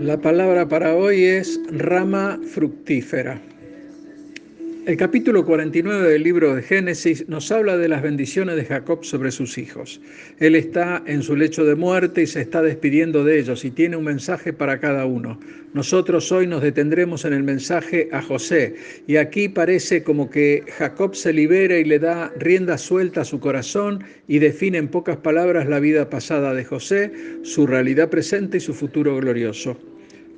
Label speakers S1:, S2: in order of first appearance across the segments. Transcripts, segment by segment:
S1: La palabra para hoy es rama fructífera. El capítulo 49 del libro de Génesis nos habla de las bendiciones de Jacob sobre sus hijos. Él está en su lecho de muerte y se está despidiendo de ellos y tiene un mensaje para cada uno. Nosotros hoy nos detendremos en el mensaje a José y aquí parece como que Jacob se libera y le da rienda suelta a su corazón y define en pocas palabras la vida pasada de José, su realidad presente y su futuro glorioso.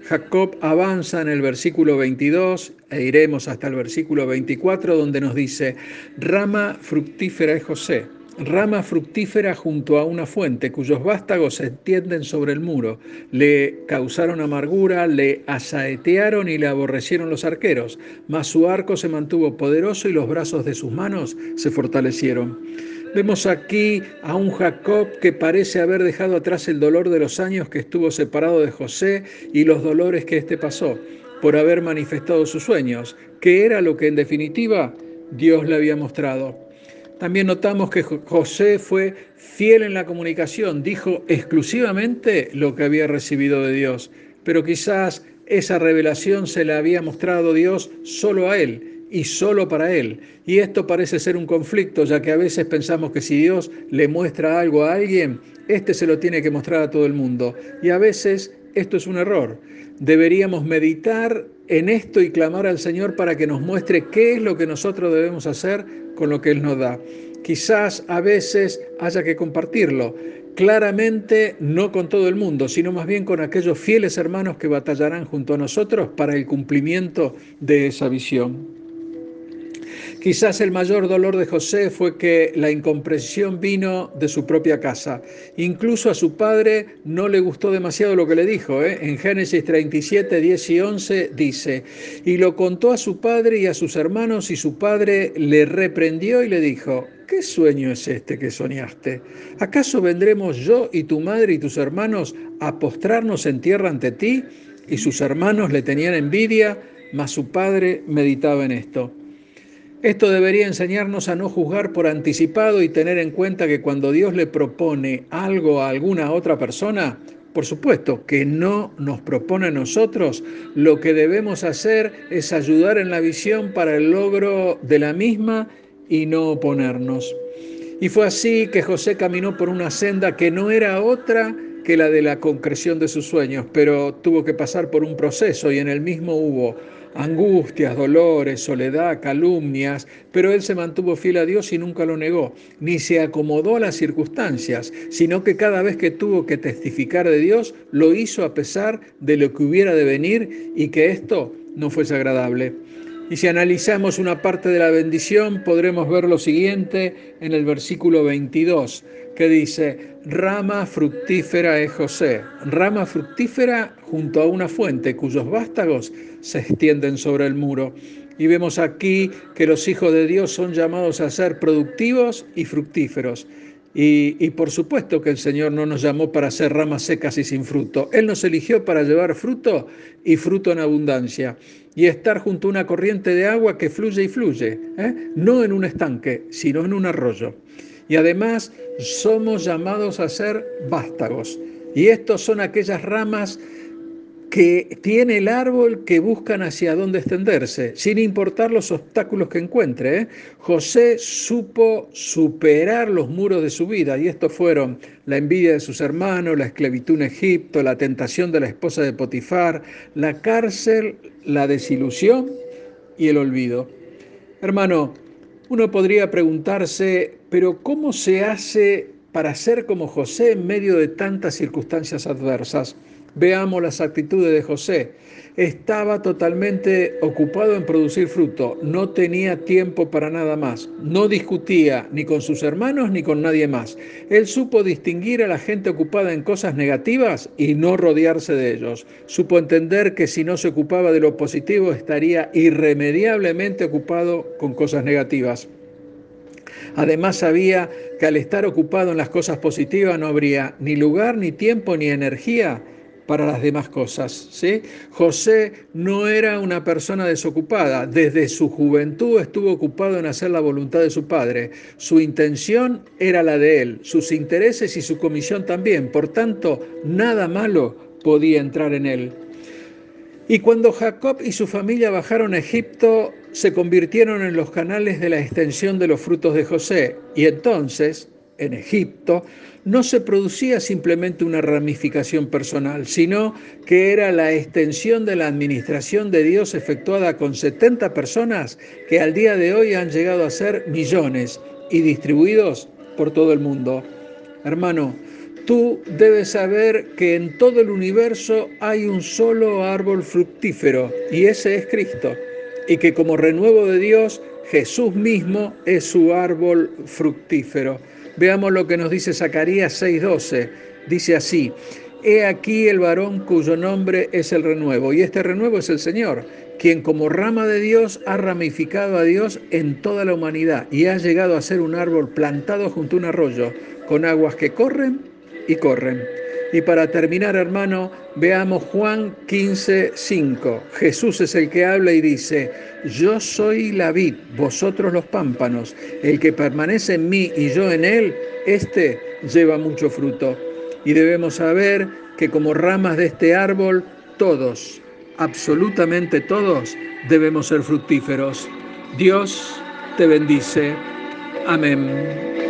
S1: Jacob avanza en el versículo 22 e iremos hasta el versículo 24 donde nos dice, rama fructífera es José, rama fructífera junto a una fuente cuyos vástagos se extienden sobre el muro. Le causaron amargura, le asaetearon y le aborrecieron los arqueros, mas su arco se mantuvo poderoso y los brazos de sus manos se fortalecieron. Vemos aquí a un Jacob que parece haber dejado atrás el dolor de los años que estuvo separado de José y los dolores que éste pasó por haber manifestado sus sueños, que era lo que en definitiva Dios le había mostrado. También notamos que José fue fiel en la comunicación, dijo exclusivamente lo que había recibido de Dios, pero quizás esa revelación se la había mostrado Dios solo a él y solo para Él. Y esto parece ser un conflicto, ya que a veces pensamos que si Dios le muestra algo a alguien, éste se lo tiene que mostrar a todo el mundo. Y a veces esto es un error. Deberíamos meditar en esto y clamar al Señor para que nos muestre qué es lo que nosotros debemos hacer con lo que Él nos da. Quizás a veces haya que compartirlo. Claramente no con todo el mundo, sino más bien con aquellos fieles hermanos que batallarán junto a nosotros para el cumplimiento de esa visión. Quizás el mayor dolor de José fue que la incomprensión vino de su propia casa. Incluso a su padre no le gustó demasiado lo que le dijo. ¿eh? En Génesis 37, 10 y 11 dice, y lo contó a su padre y a sus hermanos y su padre le reprendió y le dijo, ¿qué sueño es este que soñaste? ¿Acaso vendremos yo y tu madre y tus hermanos a postrarnos en tierra ante ti? Y sus hermanos le tenían envidia, mas su padre meditaba en esto. Esto debería enseñarnos a no juzgar por anticipado y tener en cuenta que cuando Dios le propone algo a alguna otra persona, por supuesto que no nos propone a nosotros, lo que debemos hacer es ayudar en la visión para el logro de la misma y no oponernos. Y fue así que José caminó por una senda que no era otra que la de la concreción de sus sueños, pero tuvo que pasar por un proceso y en el mismo hubo angustias, dolores, soledad, calumnias, pero él se mantuvo fiel a Dios y nunca lo negó, ni se acomodó a las circunstancias, sino que cada vez que tuvo que testificar de Dios, lo hizo a pesar de lo que hubiera de venir y que esto no fuese agradable. Y si analizamos una parte de la bendición, podremos ver lo siguiente en el versículo 22, que dice, rama fructífera es José, rama fructífera junto a una fuente cuyos vástagos se extienden sobre el muro. Y vemos aquí que los hijos de Dios son llamados a ser productivos y fructíferos. Y, y, por supuesto que el Señor no nos llamó para ser ramas secas y sin fruto. Él nos eligió para llevar fruto y fruto en abundancia. Y estar junto a una corriente de agua que fluye y fluye, ¿eh? no en un estanque, sino en un arroyo. Y además somos llamados a ser vástagos. Y estos son aquellas ramas que tiene el árbol que buscan hacia dónde extenderse, sin importar los obstáculos que encuentre. ¿eh? José supo superar los muros de su vida y estos fueron la envidia de sus hermanos, la esclavitud en Egipto, la tentación de la esposa de Potifar, la cárcel, la desilusión y el olvido. Hermano, uno podría preguntarse, pero ¿cómo se hace para ser como José en medio de tantas circunstancias adversas? Veamos las actitudes de José. Estaba totalmente ocupado en producir fruto, no tenía tiempo para nada más, no discutía ni con sus hermanos ni con nadie más. Él supo distinguir a la gente ocupada en cosas negativas y no rodearse de ellos. Supo entender que si no se ocupaba de lo positivo estaría irremediablemente ocupado con cosas negativas. Además sabía que al estar ocupado en las cosas positivas no habría ni lugar, ni tiempo, ni energía para las demás cosas. ¿sí? José no era una persona desocupada, desde su juventud estuvo ocupado en hacer la voluntad de su padre. Su intención era la de él, sus intereses y su comisión también, por tanto, nada malo podía entrar en él. Y cuando Jacob y su familia bajaron a Egipto, se convirtieron en los canales de la extensión de los frutos de José. Y entonces, en Egipto, no se producía simplemente una ramificación personal, sino que era la extensión de la administración de Dios efectuada con 70 personas que al día de hoy han llegado a ser millones y distribuidos por todo el mundo. Hermano, tú debes saber que en todo el universo hay un solo árbol fructífero y ese es Cristo, y que como renuevo de Dios, Jesús mismo es su árbol fructífero. Veamos lo que nos dice Zacarías 6:12. Dice así, He aquí el varón cuyo nombre es el renuevo, y este renuevo es el Señor, quien como rama de Dios ha ramificado a Dios en toda la humanidad y ha llegado a ser un árbol plantado junto a un arroyo, con aguas que corren y corren. Y para terminar, hermano, veamos Juan 15, 5. Jesús es el que habla y dice, yo soy la vid, vosotros los pámpanos. El que permanece en mí y yo en él, este lleva mucho fruto. Y debemos saber que como ramas de este árbol, todos, absolutamente todos, debemos ser fructíferos. Dios te bendice. Amén.